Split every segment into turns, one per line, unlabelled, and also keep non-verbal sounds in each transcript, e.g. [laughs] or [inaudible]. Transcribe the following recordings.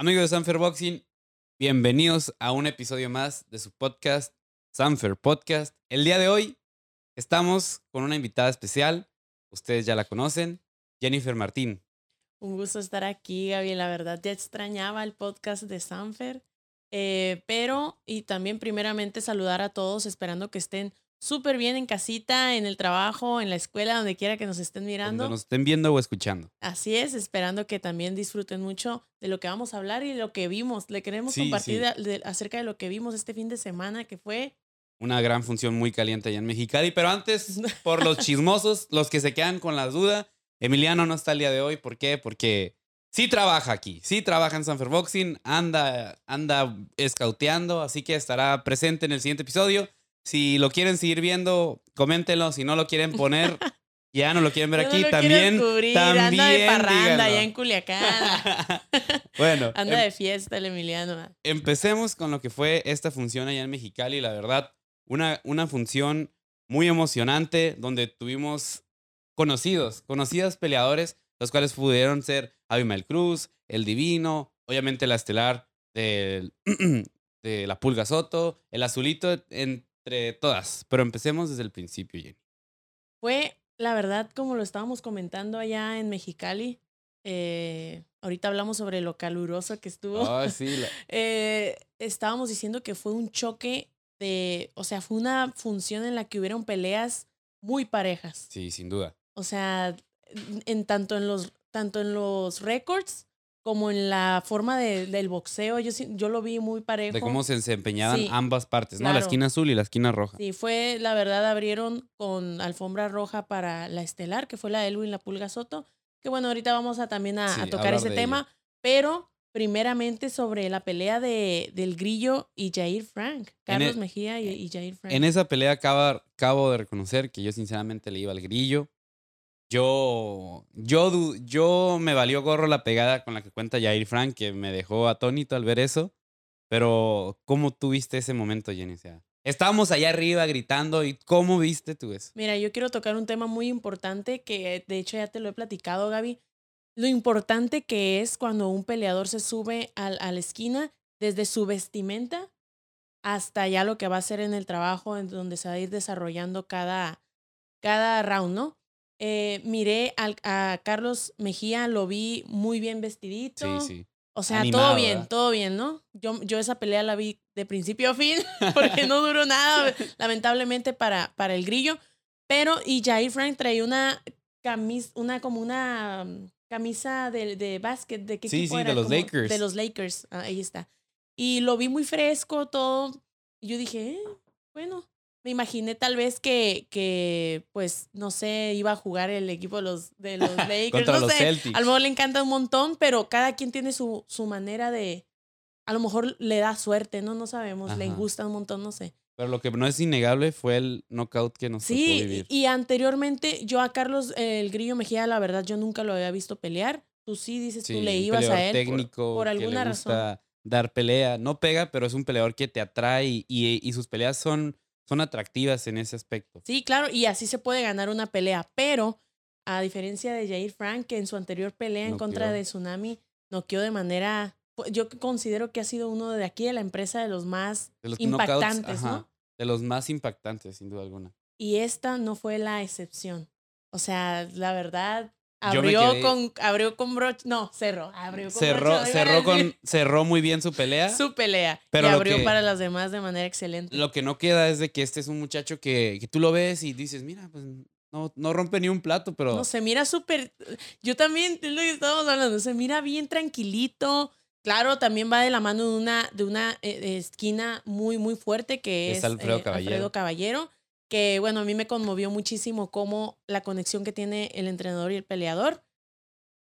Amigos de Sanfer Boxing, bienvenidos a un episodio más de su podcast, Sanfer Podcast. El día de hoy estamos con una invitada especial, ustedes ya la conocen, Jennifer Martín.
Un gusto estar aquí, Gaby. La verdad, ya extrañaba el podcast de Sanfer. Eh, pero, y también primeramente saludar a todos, esperando que estén súper bien en casita, en el trabajo, en la escuela, donde quiera que nos estén mirando.
Donde nos estén viendo o escuchando.
Así es, esperando que también disfruten mucho de lo que vamos a hablar y lo que vimos. Le queremos compartir acerca de lo que vimos este fin de semana, que fue
una gran función muy caliente allá en Mexicali. Pero antes, [laughs] por los chismosos, los que se quedan con la duda, Emiliano no está el día de hoy. ¿Por qué? Porque sí trabaja aquí, sí trabaja en Sanfer Boxing, anda, anda escauteando, así que estará presente en el siguiente episodio. Si lo quieren seguir viendo, coméntenlo. Si no lo quieren poner, [laughs] ya no lo quieren ver aquí, también. también
anda de parranda allá en Culiacán. [laughs] [laughs]
bueno.
Anda em de fiesta el Emiliano.
Empecemos con lo que fue esta función allá en Mexicali. La verdad, una, una función muy emocionante donde tuvimos conocidos, conocidos peleadores, los cuales pudieron ser Abimael Cruz, El Divino, obviamente la estelar de, [clears throat] de la Pulga Soto, el Azulito, entre todas. Pero empecemos desde el principio, Jenny.
Fue, la verdad, como lo estábamos comentando allá en Mexicali, eh, ahorita hablamos sobre lo caluroso que estuvo.
Oh, [laughs] sí,
eh, estábamos diciendo que fue un choque de, o sea, fue una función en la que hubieron peleas muy parejas.
Sí, sin duda.
O sea, en tanto en los, tanto en los récords como en la forma de, del boxeo, yo, yo lo vi muy parejo.
De cómo se desempeñaban ambas partes, ¿no? La esquina azul y la esquina roja.
Sí, fue, la verdad, abrieron con alfombra roja para la estelar, que fue la de Elwin La Pulga Soto, que bueno, ahorita vamos a también a, tocar ese tema, pero primeramente sobre la pelea de, del Grillo y Jair Frank, Carlos e Mejía y, y, Jair Frank.
En esa pelea acabo, acabo de reconocer que yo sinceramente le iba al Grillo. Yo, yo, yo me valió gorro la pegada con la que cuenta Jair Frank, que me dejó atónito al ver eso. Pero, ¿cómo tuviste ese momento, Jenny? estábamos allá arriba gritando y ¿cómo viste tú eso?
Mira, yo quiero tocar un tema muy importante que de hecho ya te lo he platicado, Gaby. Lo importante que es cuando un peleador se sube a, a la esquina, desde su vestimenta hasta ya lo que va a hacer en el trabajo, en donde se va a ir desarrollando cada, cada round, ¿no? Eh, miré a Carlos Mejía, lo vi muy bien vestidito. Sí, sí. O sea, todo bien, todo bien, ¿no? Yo, yo esa pelea la vi de principio a fin, [laughs] porque no duró nada, lamentablemente, para, para el grillo. Pero, y Jair Frank traía una camisa, una como una mm, camisa de, de básquet, ¿de qué
sí, Sí, de los Lakers.
De los Lakers, ah, ahí está. Y lo vi muy fresco, todo. Y yo dije, eh, bueno, me imaginé tal vez que, que, pues, no sé, iba a jugar el equipo de los, de los [laughs] Lakers.
Contra
no
los
sé,
Celtics.
A lo mejor le encanta un montón, pero cada quien tiene su, su manera de. A lo mejor le da suerte, ¿no? No sabemos, le gusta un montón, no sé.
Pero lo que no es innegable fue el knockout que nos
sí,
tocó vivir.
y anteriormente yo a Carlos el Grillo Mejía, la verdad, yo nunca lo había visto pelear. Tú sí dices, tú le ibas a él
técnico
por, alguna
que le gusta
razón.
Dar pelea, no pega, pero es un peleador que te atrae y, y sus peleas son son atractivas en ese aspecto.
Sí, claro, y así se puede ganar una pelea, pero a diferencia de Jair Frank, que en su anterior pelea en contra de Tsunami noqueó de manera, yo considero que ha sido uno de aquí de la empresa de los más impactantes, ¿no?
De los más impactantes, sin duda alguna.
Y esta no fue la excepción. O sea, la verdad, Abrió con, abrió con broche, no, cerró, abrió con
cerró, cerró con, cerró muy bien su pelea. [laughs]
Su pelea. Pero y abrió para las demás de manera excelente.
Lo que no queda es de que este es un muchacho que, que tú lo ves y dices, mira, pues no, no rompe ni un plato, pero.
No, se mira súper. Yo también, es lo que estábamos hablando, se mira bien tranquilito. Claro, también va de la mano de una, de una eh, esquina muy, muy fuerte que es,
Alfredo,
eh,
Caballero.
Alfredo Caballero que bueno, a mí me conmovió muchísimo cómo la conexión que tiene el entrenador y el peleador.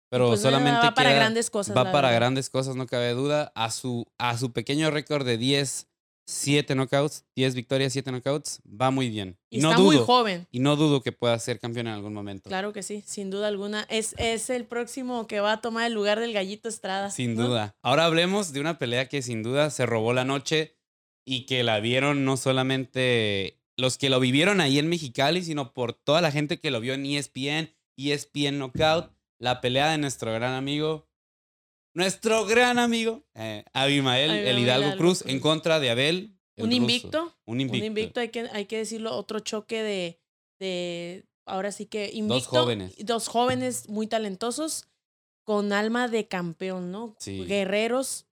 Pero
pues,
solamente
va para grandes cosas.
Va para grandes cosas, no cabe duda. A su, a su pequeño récord de 10, 7 knockouts, 10 victorias, 7 knockouts, va muy bien.
Y, está muy joven.
Y no dudo que pueda ser campeón en algún momento.
Claro que sí, sin duda alguna. Es, es el próximo que va a tomar el lugar del Gallito Estrada.
Sin duda. Ahora hablemos de una pelea que sin duda se robó la noche y que la vieron no solamente los que lo vivieron ahí en Mexicali, sino por toda la gente que lo vio en ESPN, ESPN Knockout, la pelea de nuestro gran amigo nuestro gran amigo eh, Abimael, el Hidalgo Cruz,
Cruz.
en contra de Abel. el
Un invicto.
Un invicto.
Un invicto, hay que, hay que decirlo, otro choque de, de ahora sí que invicto.
jóvenes.
y Dos jóvenes muy talentosos con alma de campeón, ¿no?
Sí.
Guerreros.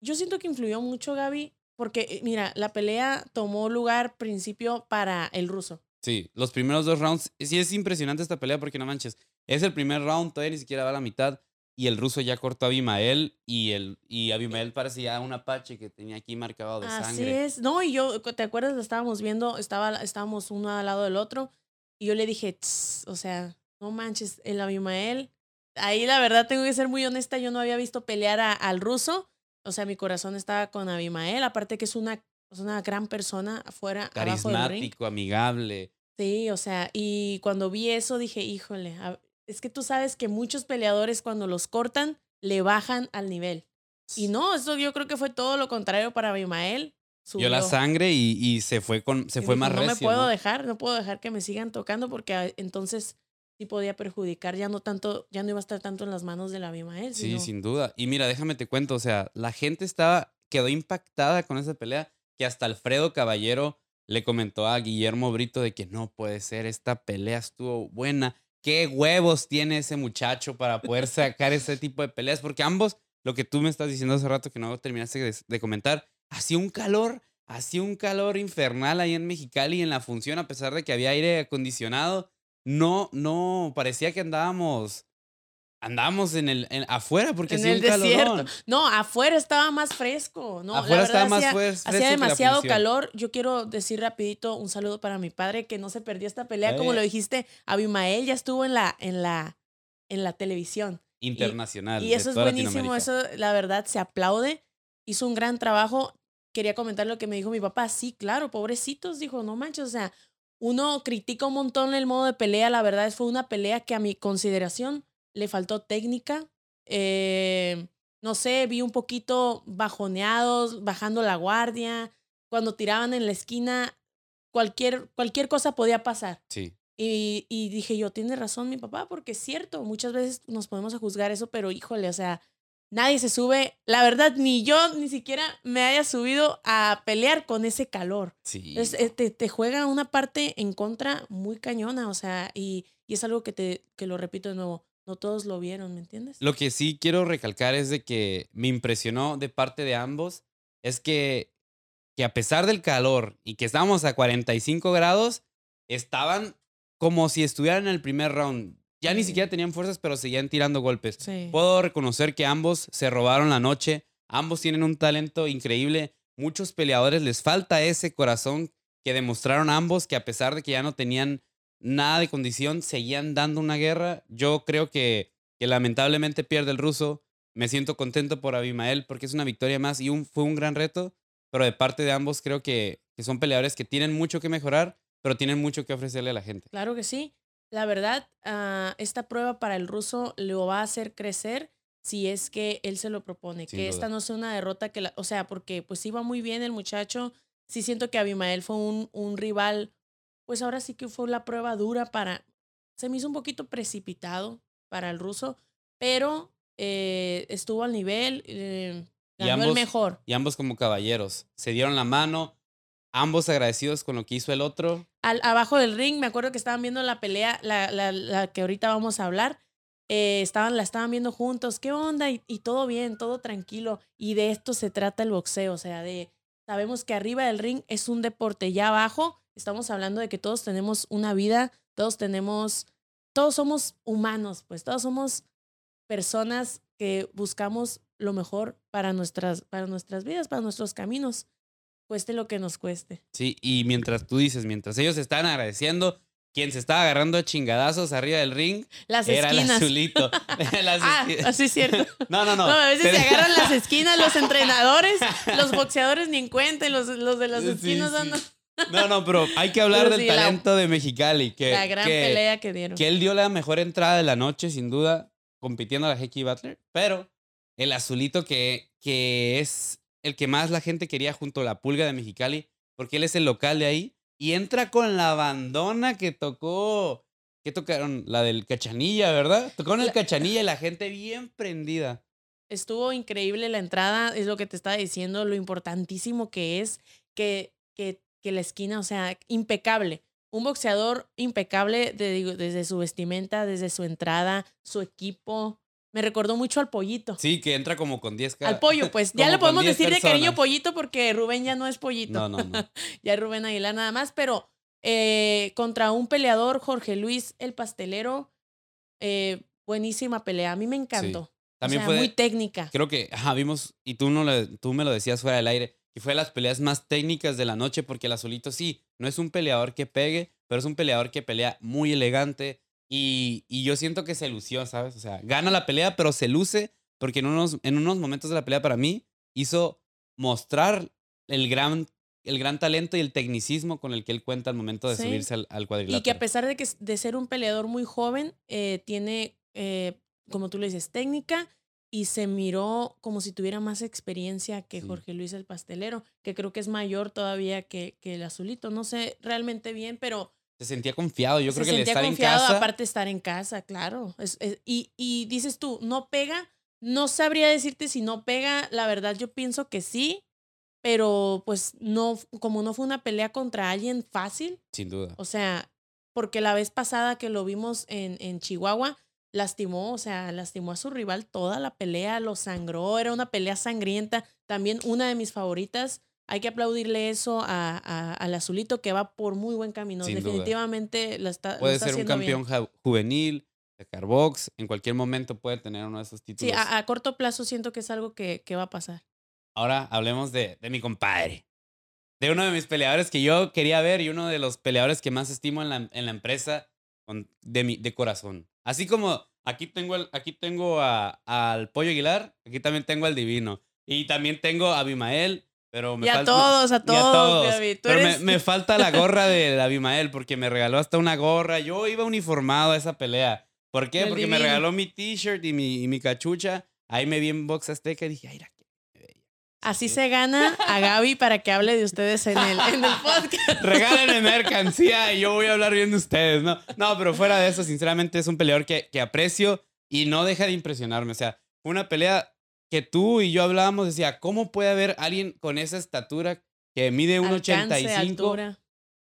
Yo siento que influyó mucho, Gaby, porque eh, mira, la pelea tomó lugar principio para el ruso.
Sí, los primeros dos rounds. Sí, es impresionante esta pelea porque no manches. Es el primer round, todavía ni siquiera va a la mitad. Y el ruso ya cortó a Abimael. Y, el, y Abimael parecía un apache que tenía aquí marcado de
Así
sangre.
es. No, y yo, ¿te acuerdas? Lo estábamos viendo, estaba, estábamos uno al lado del otro. Y yo le dije, o sea, no manches, el Abimael. Ahí la verdad tengo que ser muy honesta, yo no había visto pelear a- al ruso. O sea, mi corazón estaba con Abimael, aparte que es una, es una gran persona afuera.
Carismático, amigable.
Sí, o sea, y cuando vi eso dije, híjole, es que tú sabes que muchos peleadores cuando los cortan le bajan al nivel. Y no, eso yo creo que fue todo lo contrario para Abimael.
Dio la
subió.
sangre y, y se fue con se
Y
fue
dijo,
más
no me puedo
¿no?
dejar, no puedo dejar que me sigan tocando porque ah, entonces sí podía perjudicar, ya no tanto, ya no iba a estar tanto en las manos del Abimael.
Sí,
sino-
sin duda. Y mira, déjame te cuento, o sea, la gente estaba, quedó impactada con esa pelea, que hasta Alfredo Caballero le comentó a Guillermo Brito de que no puede ser, esta pelea estuvo buena. ¿Qué huevos tiene ese muchacho para poder sacar ese tipo de peleas? Porque ambos, lo que tú me estás diciendo hace rato que no terminaste de, de comentar, hacía un calor, hacía un calor infernal ahí en Mexicali en la función, a pesar de que había aire acondicionado. No, no, parecía que andábamos, andábamos en el, en- afuera porque
en
hacía
el
un calorón.
desierto. No, afuera estaba más fresco. No,
Afuera
la
estaba
verdad,
más
hacía-
fue- fresco
Hacía demasiado calor. Yo quiero decir rapidito un saludo para mi padre que no se perdió esta pelea. Como
Eh.
lo dijiste, Abimael ya estuvo en la, en la, en la televisión.
Internacional.
Y
de
eso es buenísimo, eso la verdad se aplaude. Hizo un gran trabajo. Quería comentar lo que me dijo mi papá. Sí, claro, pobrecitos, dijo, no manches, o sea, uno critica un montón el modo de pelea, la verdad fue una pelea que a mi consideración le faltó técnica. Eh, no sé, vi un poquito bajoneados, bajando la guardia. Cuando tiraban en la esquina, cualquier, cualquier cosa podía pasar.
Sí.
Y, y dije yo, tiene razón mi papá, porque es cierto, muchas veces nos podemos a juzgar eso, pero híjole, o sea, nadie se sube, la verdad, ni yo ni siquiera me haya subido a pelear con ese calor.
Sí.
Es- eh, te, te juega una parte en contra muy cañona, o sea, y, y es algo que, te, que lo repito de nuevo, no todos lo vieron, ¿me entiendes?
Lo que sí quiero recalcar es de que me impresionó de parte de ambos es que, que a pesar del calor y que estábamos a 45 grados, estaban como si estuvieran en el primer round. Ya ni siquiera tenían fuerzas, pero seguían tirando golpes.
Sí.
Puedo reconocer que ambos se robaron la noche, ambos tienen un talento increíble, muchos peleadores les falta ese corazón que demostraron ambos que a pesar de que ya no tenían nada de condición, seguían dando una guerra. Yo creo que, que lamentablemente pierde el ruso. Me siento contento por Abimael porque es una victoria más y un, fue un gran reto, pero de parte de ambos creo que, que son peleadores que tienen mucho que mejorar, pero tienen mucho que ofrecerle a la gente.
Claro que sí. La verdad, ah, esta prueba para el ruso lo va a hacer crecer si es que él se lo propone.
Sin
que
duda.
esta no sea una derrota que la, o sea, porque pues iba muy bien el muchacho. Sí siento que Abimael fue un, un rival, pues ahora sí que fue la prueba dura para, se me hizo un poquito precipitado para el ruso, pero eh, estuvo al nivel, eh,
Y
ganó el mejor.
Y ambos como caballeros se dieron la mano, ambos agradecidos con lo que hizo el otro.
al, abajo del ring, me acuerdo que estaban viendo la pelea, la, la, la que ahorita vamos a hablar. eh, estaban, la estaban viendo juntos, ¿qué onda? Y, y todo bien, todo tranquilo. Y de esto se trata el boxeo, o sea, de, sabemos que arriba del ring es un deporte, ya abajo estamos hablando de que todos tenemos una vida, todos tenemos, todos somos humanos, pues todos somos personas que buscamos lo mejor para nuestras, para nuestras vidas, para nuestros caminos, cueste lo que nos cueste.
Sí, y mientras tú dices, mientras ellos estaban agradeciendo, quien se estaba agarrando a chingadazos arriba del ring
Las
era el
esquinas.
azulito. [laughs] [laughs] Las
Ah, así es cierto. [laughs]
no, no, no.
No, a veces se agarran las esquinas los entrenadores, los boxeadores ni en cuenta, y los, los de las
Sí,
esquinas
sí.
andan
No, no, pero hay que hablar
Pero
del
sí, la-
talento de Mexicali. Que,
la gran
que-
pelea que dieron.
que él dio la mejor entrada de la noche, sin duda, compitiendo a la Hecky Butler. Pero el azulito que, que es el que más la gente quería junto a la pulga de Mexicali, porque él es el local de ahí, y entra con la bandona que tocó. ¿Qué tocaron? La del cachanilla, ¿verdad? Tocaron el
La-
cachanilla y la gente bien prendida.
estuvo increíble la entrada, es lo que te estaba diciendo, lo importantísimo que es que, que, que la esquina, o sea, impecable. Un boxeador impecable de- desde su vestimenta, desde su entrada, su equipo. Me recordó mucho al pollito.
Sí, que entra como con 10 ca-
Al pollo, pues [laughs] ya le podemos
10
decir de cariño pollito porque Rubén ya no es pollito.
No, no, no. [laughs]
ya es Rubén Aguilar nada más, pero eh, contra un peleador, Jorge Luis el pastelero, eh, buenísima pelea. A mí me encantó.
También
o sea,
fue,
muy técnica.
creo que, ajá, vimos, y tú, no lo- tú me lo decías fuera del aire, que fue de las peleas más técnicas de la noche, porque el azulito sí, no es un peleador que pegue, pero es un peleador que pelea muy elegante, y, y yo siento que se lució, ¿sabes? O sea, gana la pelea, pero se luce, porque en unos, en unos momentos de la pelea para mí hizo mostrar el gran, el gran talento y el tecnicismo con el que él cuenta al momento de
Sí.
subirse al, al cuadrilátero.
Y que a pesar de, que, de ser un peleador muy joven, eh, tiene, eh, como tú le dices, técnica y se miró como si tuviera más experiencia que
Sí.
Jorge Luis el pastelero, que creo que es mayor todavía que, que el azulito. No sé realmente bien, pero
Se sentía confiado, yo
se
creo que el estar
confiado,
en casa...
aparte de estar en casa, claro. Es- es- y, y dices tú, ¿no pega? No sabría decirte si no pega, la verdad yo pienso que sí, pero pues no, como no fue una pelea contra alguien fácil,
Sin duda.
o sea, porque la vez pasada que lo vimos en, en Chihuahua, lastimó, o sea, lastimó a su rival toda la pelea, lo sangró, era una pelea sangrienta. También una de mis favoritas. Hay que aplaudirle eso a, a- al azulito que va por muy buen camino.
Sin duda.
Definitivamente la está, lo
Puede
está
ser un
bien.
campeón ja- juvenil, de Carbox, en cualquier momento puede tener uno de esos
Sí,
títulos.
a, a corto plazo siento que es algo que, que va a pasar.
Ahora hablemos de, de mi compadre. De uno de mis peleadores que yo quería ver y uno de los peleadores que más estimo en la, en la empresa con- de, mi, de corazón. Así como aquí tengo, el- aquí tengo a- al Pollo Aguilar, aquí también tengo al Divino. Y también tengo a Abimael, pero me
y a todos, a
y
todos,
a todos.
Gaby, tú
Pero me-
eres-
me, falta la gorra de Abimael porque me regaló hasta una gorra. Yo iba uniformado a esa pelea. ¿Por qué? Porque me regaló mi t-shirt y mi, y mi cachucha. Ahí me vi en Box Azteca y dije, ay, bella".
Así se gana a Gaby para que hable de ustedes en el, en el podcast. [laughs]
Regálenme mercancía y yo voy a hablar bien de ustedes, ¿no? No, pero fuera de eso, sinceramente es un peleador que, que aprecio y no deja de impresionarme. O sea, una pelea que tú y yo hablábamos, decía, ¿cómo puede haber alguien con esa estatura que mide
Alcance,
1,85
altura,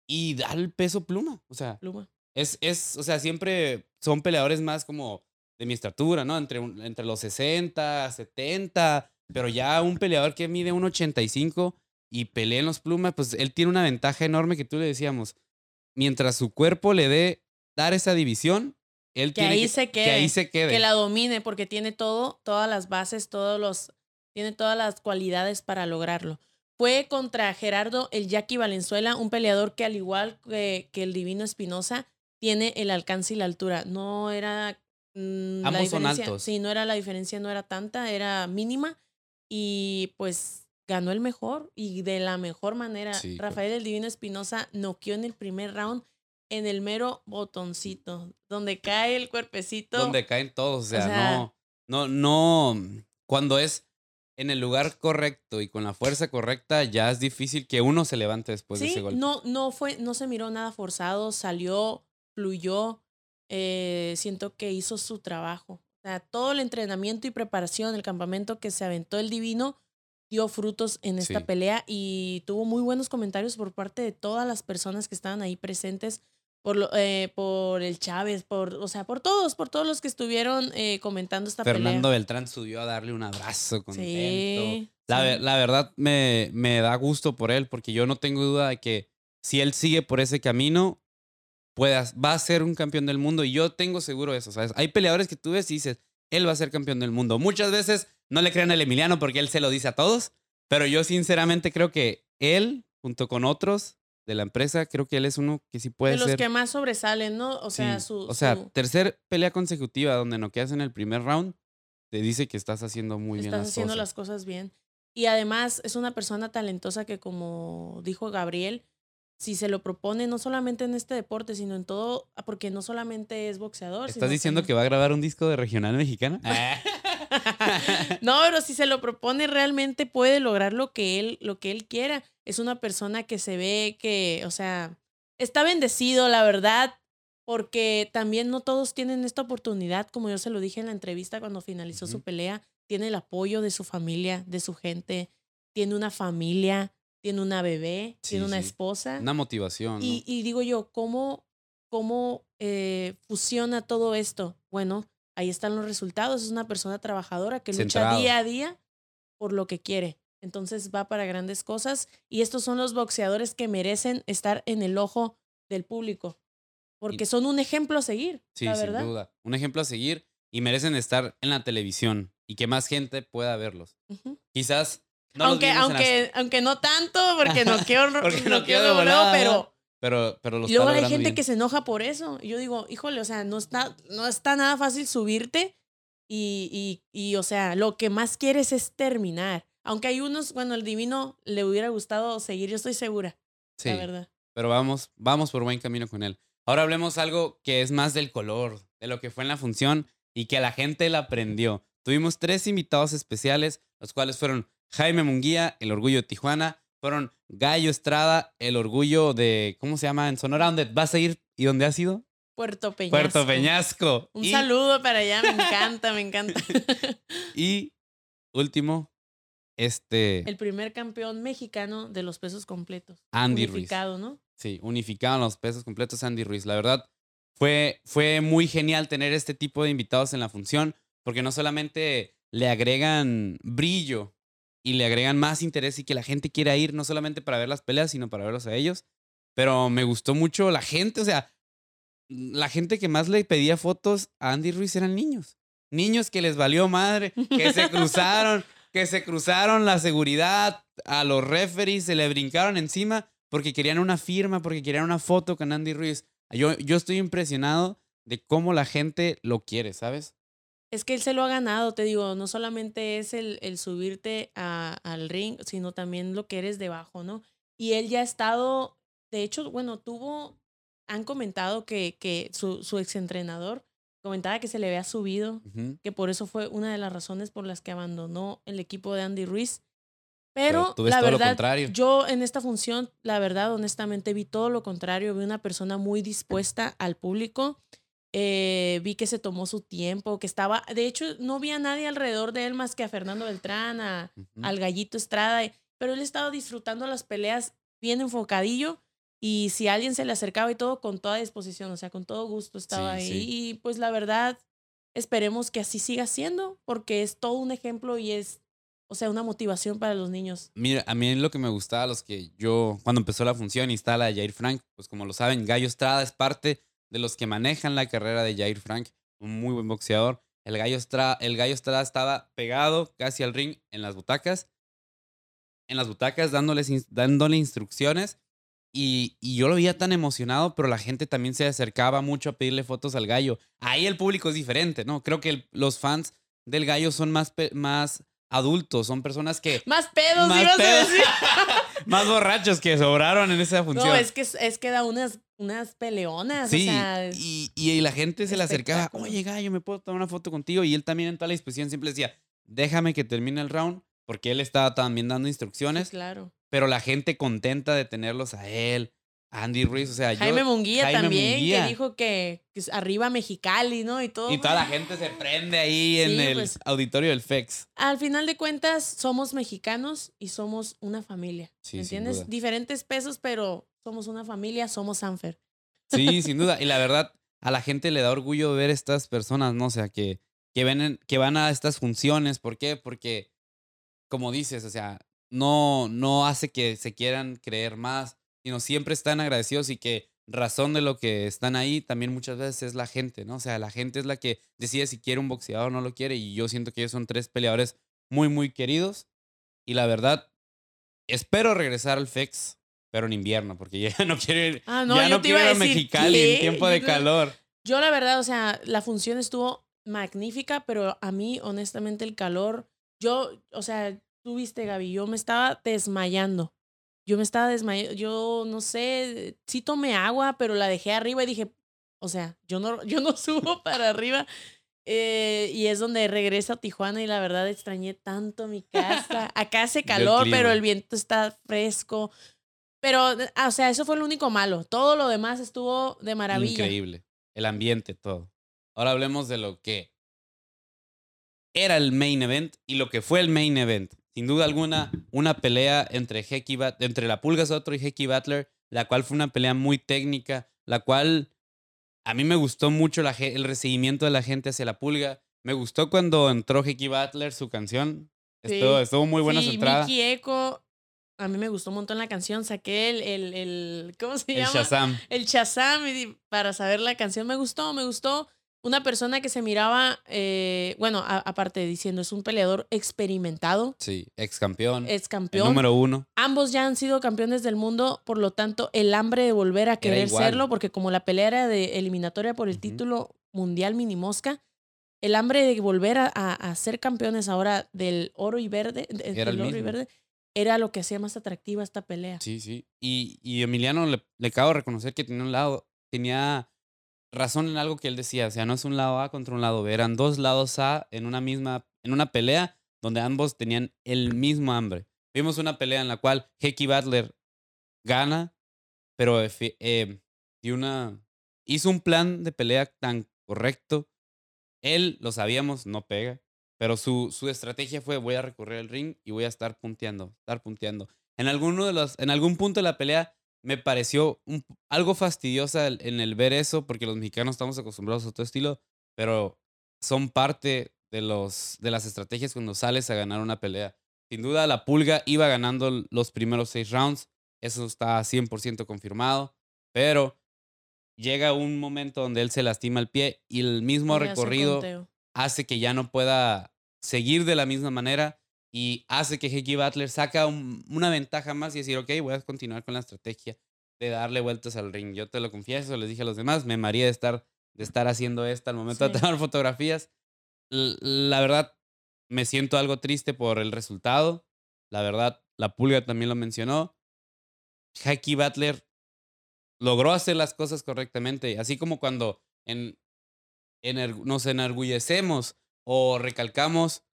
y da el peso pluma? O sea,
pluma.
es, es, o sea, siempre son peleadores más como de mi estatura, ¿no? Entre, entre los 60, 70, pero ya un peleador que mide 1,85 y pelea en los plumas, pues él tiene una ventaja enorme que tú le decíamos. Mientras su cuerpo le dé dar esa división, él
Que
tiene
ahí
que,
se
que ahí
quede,
se quede.
que la domine porque tiene todo, todas las bases, todos los, tiene todas las cualidades para lograrlo. Fue contra Gerardo el Jackie Valenzuela, un peleador que al igual que, que el Divino Espinosa, tiene el alcance y la altura. No era mm, la
Ambos son
diferencia-
altos.
Sí, no era la diferencia, no era tanta, era mínima. Y pues ganó el mejor y de la mejor manera.
Sí,
Rafael el Divino Espinosa noqueó en el primer round en el mero botoncito, donde cae el cuerpecito.
donde caen todos. O sea,
sea-
no, no, no. Cuando es en el lugar correcto y con la fuerza correcta, ya es difícil que uno se levante después de
sí,
ese golpe.
no, no fue, no se miró nada forzado, salió, fluyó. eh, siento que hizo su trabajo. O sea, todo el entrenamiento y preparación, el campamento que se aventó el divino, dio frutos en esta
Sí.
pelea y tuvo muy buenos comentarios por parte de todas las personas que estaban ahí presentes. Por, lo- eh, por el Chávez, por, o sea, por todos, por todos los que estuvieron eh, comentando esta
Fernando
pelea.
Beltrán subió a darle un abrazo contento.
Sí,
La,
sí.
la verdad me, me da gusto por él, porque yo no tengo duda de que si él sigue por ese camino, puedas, va a ser un campeón del mundo. Y yo tengo seguro eso, ¿sabes? Hay peleadores que tú ves y dices, él va a ser campeón del mundo. Muchas veces no le crean al Emiliano porque él se lo dice a todos, pero yo sinceramente creo que él, junto con otros de la empresa, creo que él es uno que sí puede
de los
ser.
que más sobresalen, ¿no? O sea, su.
o sea,
su-
tercer pelea consecutiva donde no quedas en el primer round, te dice que estás haciendo muy bien
estás
las
haciendo
cosas.
las cosas bien. Y además es una persona talentosa que, como dijo Gabriel, si se lo propone, no solamente en este deporte, sino en todo, ah, porque no solamente es boxeador.
¿Estás diciendo que va a grabar un disco de regional mexicana? [laughs] [laughs]
no, pero si se lo propone, realmente puede lograr lo que él, lo que él quiera. Es una persona que se ve que, o sea, está bendecido, la verdad, porque también no todos tienen esta oportunidad, como yo se lo dije en la entrevista cuando finalizó su pelea, tiene el apoyo de su familia, de su gente, tiene una familia, tiene una bebé,
Sí,
tiene una
sí.
esposa.
Una motivación.
y digo yo, ¿cómo, cómo eh, fusiona todo esto? Bueno, ahí están los resultados. Es una persona trabajadora que lucha día a día por lo que quiere. Entonces va para grandes cosas. Y estos son los boxeadores que merecen estar en el ojo del público. Porque son un ejemplo a seguir,
Sí,
la
sin duda. Un ejemplo a seguir y merecen estar en la televisión y que más gente pueda verlos. Quizás no los
aunque,
vimos en las-
aunque, aunque no tanto, porque no [laughs] quiero,
Porque
no
no
quiero pero,
pero, pero lo
Y
está
luego hay gente
bien.
que se enoja por eso. Y yo digo, híjole, o sea, no está, no está nada fácil subirte y, y, y, o sea, lo que más quieres es terminar. Aunque hay unos, bueno, el divino le hubiera gustado seguir, yo estoy segura,
Sí,
la verdad.
pero vamos, vamos por buen camino con él. Ahora hablemos algo que es más del color, de lo que fue en la función y que la gente la aprendió. Tuvimos tres invitados especiales, los cuales fueron Jaime Munguía, el orgullo de Tijuana, fueron Gallo Estrada, el orgullo de, ¿cómo se llama? En Sonora, ¿dónde vas a ir y dónde has ido?
Puerto Peñasco.
Puerto Peñasco.
Un
Y-
saludo para allá, me encanta, me encanta. [laughs]
Y último, este
El primer campeón mexicano de los pesos completos.
Andy Ruiz.
unificado, ¿no?
Sí, unificaron los pesos completos Andy Ruiz. La verdad, fue, fue muy genial tener este tipo de invitados en la función, porque no solamente le agregan brillo y le agregan más interés y que la gente quiera ir, no solamente para ver las peleas, sino para verlos a ellos. Pero me gustó mucho la gente, o sea, la gente que más le pedía fotos a Andy Ruiz eran niños. Niños que les valió madre, que se cruzaron, [laughs] que se cruzaron la seguridad, a los referees, se le brincaron encima porque querían una firma, porque querían una foto con Andy Ruiz. Yo, yo estoy impresionado de cómo la gente lo quiere, ¿sabes?
Es que él se lo ha ganado, te digo, no solamente es el, el subirte a- al ring, sino también lo que eres debajo, ¿no? Y él ya ha estado, de hecho, bueno, tuvo, han comentado que, que su, su exentrenador comentaba que se le había subido, que por eso fue una de las razones por las que abandonó el equipo de Andy Ruiz.
Pero
Pero, la verdad, yo en esta función, la verdad, honestamente, vi todo lo contrario. Vi una persona muy dispuesta al público. Eh, vi que se tomó su tiempo, que estaba, de hecho, no vi a nadie alrededor de él más que a Fernando Beltrán, a, al Gallito Estrada, y- pero él estaba disfrutando las peleas bien enfocadillo y si alguien se le acercaba y todo, con toda disposición, o sea, con todo gusto estaba
Sí,
ahí.
sí.
Y pues la verdad, esperemos que así siga siendo, porque es todo un ejemplo y es, o sea, una motivación para los niños.
Mira, a mí lo que me gustaba, los que yo, cuando empezó la función y está la de Jair Frank, pues como lo saben, Gallo Estrada es parte de los que manejan la carrera de Jair Frank, un muy buen boxeador. El Gallo Estrada, el Gallo Estrada estaba pegado casi al ring en las butacas, en las butacas dándoles, dándole instrucciones. Y, y yo lo veía tan emocionado, pero la gente también se acercaba mucho a pedirle fotos al gallo. Ahí el público es diferente, ¿no? Creo que el- los fans del gallo son más, más adultos, son personas que
Más pedos,
más,
ibas a
pedos-
decir. [laughs]
más borrachos que sobraron en esa función.
No, es que, es que da unas, unas peleonas.
sí,
o sea,
y, y la gente se le acercaba, oye, gallo, ¿me puedo tomar una foto contigo? Y él también en toda la disposición siempre decía, déjame que termine el round, porque él estaba también dando
sí,
instrucciones,
claro.
pero la gente contenta de tenerlos a él, Andy Ruiz, o sea, yo...
Jaime Munguía
Jaime
también,
Munguía.
que dijo que, arriba Mexicali, ¿no? Y todo.
Y toda la gente se prende ahí en
Sí,
el
pues.
auditorio del FEX.
Al final de cuentas, somos mexicanos y somos una familia.
Sí,
¿Me
sin
entiendes? Diferentes pesos, pero somos una familia, somos Sanfer.
Sí, sin duda. Y la verdad, a la gente le da orgullo ver estas personas, ¿no? O sea, que, que, ven, que van a estas funciones. ¿Por qué? Porque, como dices, o sea, no, no hace que se quieran creer más, sino siempre están agradecidos y que razón de lo que están ahí también muchas veces es la gente, ¿no? O sea, la gente es la que decide si quiere un boxeador o no lo quiere. Y yo siento que ellos son tres peleadores muy, muy queridos. Y la verdad, espero regresar al FEX, pero en invierno, porque ya no quiero ir,
Ah, no,
ya no quiero ir a
decir,
Mexicali
¿qué?
en tiempo de
Yo-
calor.
Yo la verdad, o sea, la función estuvo magnífica, pero a mí, honestamente, el calor, yo, o sea, tú viste, Gaby, yo me estaba desmayando. Yo me estaba desmayando, yo no sé, sí tomé agua, pero la dejé arriba y dije, o sea, yo no, yo no [laughs] subo para arriba. Eh, y es donde regreso a Tijuana y la verdad extrañé tanto mi casa. Acá hace calor, pero el viento está fresco. Pero, ah, o sea, eso fue lo único malo. Todo lo demás estuvo de maravilla.
Increíble. El ambiente, todo. Ahora hablemos de lo que era el main event y lo que fue el main event. Sin duda alguna, una pelea entre, Hecky entre la Pulga Soto y Hecky Butler, la cual fue una pelea muy técnica, la cual a mí me gustó mucho la, el recibimiento de la gente hacia la Pulga. Me gustó cuando entró Hecky Butler, su canción. Estuvo, estuvo muy buena
sí,
su entrada.
Mickey Echo, a mí me gustó un montón la canción. Saqué el, el, el ¿cómo se llama?
El Shazam.
El Shazam para saber la canción. Me gustó, me gustó una persona que se miraba, eh, bueno, aparte diciendo, es un peleador experimentado.
Sí, ex campeón.
Ex campeón.
número uno.
Ambos ya han sido campeones del mundo, por lo tanto, el hambre de volver a querer serlo, porque como la pelea era de eliminatoria por el título mundial mini mosca, el hambre de volver a, ser campeones ahora del oro y verde,
era
oro y verde, era lo que hacía más atractiva esta pelea.
Sí, sí. Y, Emiliano le, le acabo de reconocer que tenía un lado, tenía razón en algo que él decía, o sea, no es un lado A contra un lado B, eran dos lados A en una misma, en una pelea donde ambos tenían el mismo hambre. Vimos una pelea en la cual Hecky Butler gana, pero eh, una, hizo un plan de pelea tan correcto. Él, lo sabíamos, no pega, pero su, su estrategia fue voy a recorrer el ring y voy a estar punteando, estar punteando. En, alguno de los, en algún punto de la pelea me pareció algo fastidiosa en el ver eso, porque los mexicanos estamos acostumbrados a otro estilo, pero son parte de, los, de las estrategias cuando sales a ganar una pelea. Sin duda, la pulga iba ganando los primeros seis rounds, eso está 100% confirmado, pero llega un momento donde él se lastima el pie y el mismo recorrido hace que ya no pueda seguir de la misma manera y hace que Hecky Butler saca una ventaja más y decir, ok, voy a continuar con la estrategia de darle vueltas al ring. Yo te lo confieso, les dije a los demás, me maría de estar, de estar haciendo esto al momento de tomar [laughs] fotografías. la verdad, me siento algo triste por el resultado. La verdad, la pulga también lo mencionó. Hecky Butler logró hacer las cosas correctamente, así como cuando en, nos enorgullecemos o recalcamos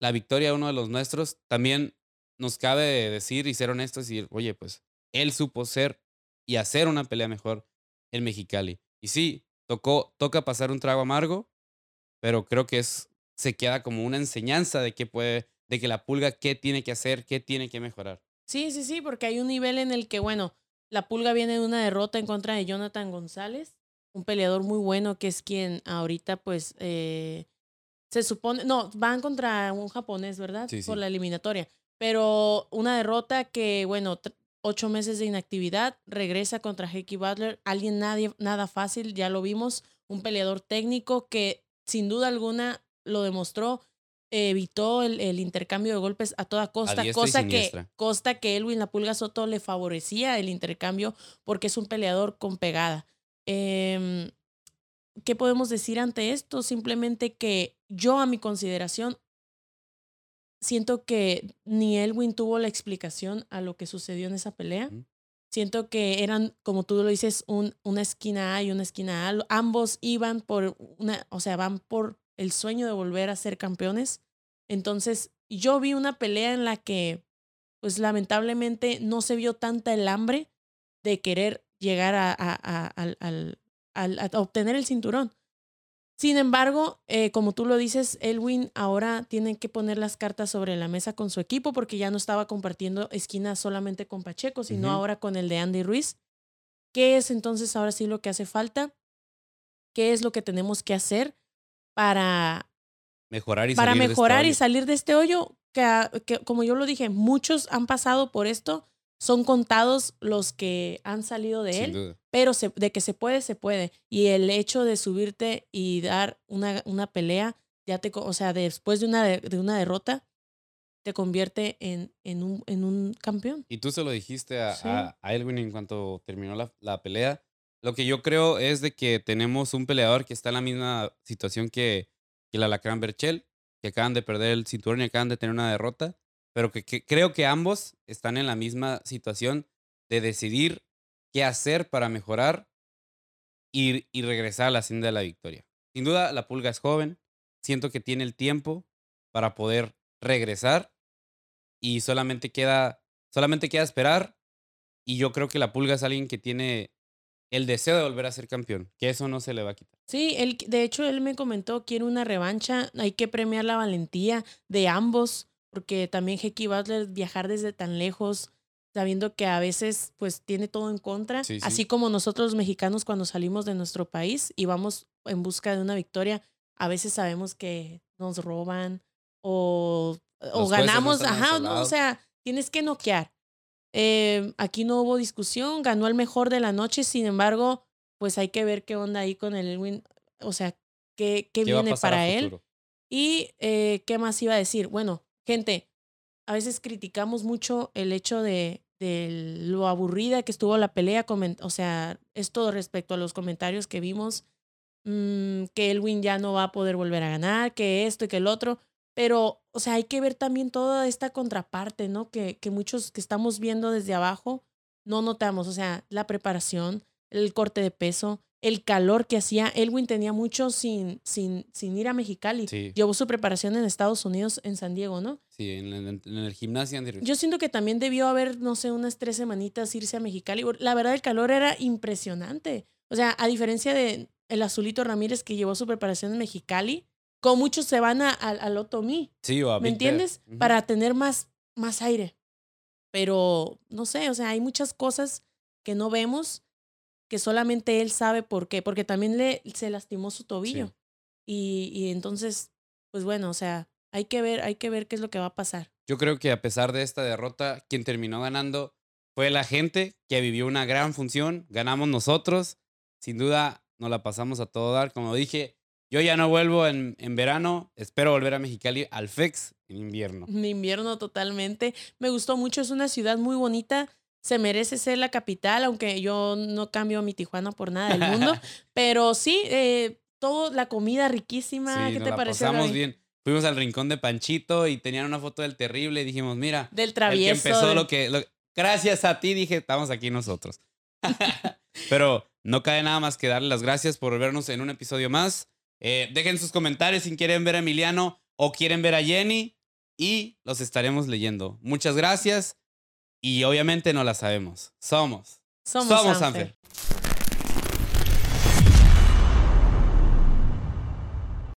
la victoria de uno de los nuestros, también nos cabe decir y ser honestos y decir, oye, pues él supo ser y hacer una pelea mejor en Mexicali. Y sí, tocó, toca pasar un trago amargo, pero creo que es, se queda como una enseñanza de que puede, de que la pulga qué tiene que hacer, qué tiene que mejorar.
Sí, sí, sí, porque hay un nivel en el que, bueno, la pulga viene de una derrota en contra de Jonathan González, un peleador muy bueno que es quien ahorita pues eh, se supone, no, van contra un japonés, ¿verdad?
Sí,
Por la eliminatoria. Pero una derrota que, bueno, ocho meses de inactividad, regresa contra Hecky Butler, alguien nadie, nada fácil, ya lo vimos, un peleador técnico que sin duda alguna lo demostró, evitó el, el intercambio de golpes a toda costa, cosa que, costa que Elwin La Pulga Soto le favorecía el intercambio porque es un peleador con pegada. Eh, ¿qué podemos decir ante esto? Simplemente que yo a mi consideración siento que ni Elwin tuvo la explicación a lo que sucedió en esa pelea. Siento que eran, como tú lo dices, un, una esquina A y una esquina A. Ambos iban por una, o sea, van por el sueño de volver a ser campeones. Entonces, yo vi una pelea en la que, pues lamentablemente, no se vio tanta el hambre de querer llegar a, obtener el cinturón. Sin embargo, eh, como tú lo dices, Elwin ahora tiene que poner las cartas sobre la mesa con su equipo porque ya no estaba compartiendo esquina solamente con Pacheco, sino ahora con el de Andy Ruiz. ¿Qué es entonces ahora sí lo que hace falta? ¿Qué es lo que tenemos que hacer para
mejorar y
para
salir
mejorar
de
este y salir de este hoyo? Que, que, como yo lo dije, muchos han pasado por esto son contados los que han salido de él, pero de que se puede, se puede. Y el hecho de subirte y dar una, una pelea, ya te, o sea, después de una, de, una derrota, te convierte en, en, un, en un campeón.
Y tú se lo dijiste a, a, Elwin en cuanto terminó la, la, pelea. Lo que yo creo es de que tenemos un peleador que está en la misma situación que, que la Lacran Berchel, que acaban de perder el cinturón y acaban de tener una derrota pero que, creo que ambos están en la misma situación de decidir qué hacer para mejorar y, y regresar a la senda de la victoria. Sin duda, la pulga es joven, siento que tiene el tiempo para poder regresar y solamente queda, solamente queda esperar y yo creo que la pulga es alguien que tiene el deseo de volver a ser campeón, que eso no se le va a quitar.
Sí, él, de hecho él me comentó, quiere una revancha, hay que premiar la valentía de ambos, porque también Hecky Butler viajar desde tan lejos, sabiendo que a veces pues tiene todo en contra,
Sí, sí.
así como nosotros los mexicanos cuando salimos de nuestro país y vamos en busca de una victoria, a veces sabemos que nos roban o, o
no
ganamos,
de
ajá, no, o sea, tienes que noquear. Eh, aquí no hubo discusión, ganó el mejor de la noche, sin embargo, pues hay que ver qué onda ahí con el Elwin, o sea, qué, qué
¿Qué
viene para él. Y eh, qué más iba a decir. Bueno, gente, a veces criticamos mucho el hecho de, lo aburrida que estuvo la pelea, o sea, esto respecto a los comentarios que vimos, mm, que Elwin ya no va a poder volver a ganar, que esto y que el otro, pero, o sea, hay que ver también toda esta contraparte, ¿no? Que muchos que estamos viendo desde abajo no notamos, o sea, la preparación, el corte de peso, el calor que hacía. Elwin tenía mucho sin, sin, sin ir a Mexicali.
Sí.
Llevó su preparación en Estados Unidos, en San Diego, ¿no?
Sí, en, el- en el gimnasio.
Yo siento que también debió haber, no sé, unas tres semanitas irse a Mexicali. La verdad, el calor era impresionante. O sea, a diferencia de el Azulito Ramírez que llevó su preparación en Mexicali, con muchos se van a- al al Otomí,
Sí, o a
¿me entiendes? Para tener más, más aire. Pero, no sé, o sea, hay muchas cosas que no vemos que solamente él sabe por qué, porque también le, se lastimó su tobillo.
Sí.
Y, y entonces, pues bueno, o sea, hay que ver, hay que ver qué es lo que va a pasar.
Yo creo que a pesar de esta derrota, quien terminó ganando fue la gente que vivió una gran función. Ganamos nosotros. Sin duda, nos la pasamos a todo dar. Como dije, yo ya no vuelvo en, en verano. Espero volver a Mexicali al FEX en invierno.
De invierno totalmente. Me gustó mucho, es una ciudad muy bonita. Se merece ser la capital, aunque yo no cambio a mi Tijuana por nada del mundo. [laughs] pero sí, eh, todo, la comida riquísima.
Sí,
¿Qué
nos
te
la
pareció?
pasamos bien. Fuimos al rincón de Panchito y tenían una foto del terrible y dijimos, mira,
Del
el que
travieso.
empezó
del-
lo que... lo- gracias a ti dije, estamos aquí nosotros. [laughs] Pero no cae nada más que darle las gracias por vernos en un episodio más. Eh, dejen sus comentarios si quieren ver a Emiliano o quieren ver a Jenny y los estaremos leyendo. Muchas gracias y obviamente no la sabemos. Somos.
Somos,
Somos
Sanfer.
Sanfer.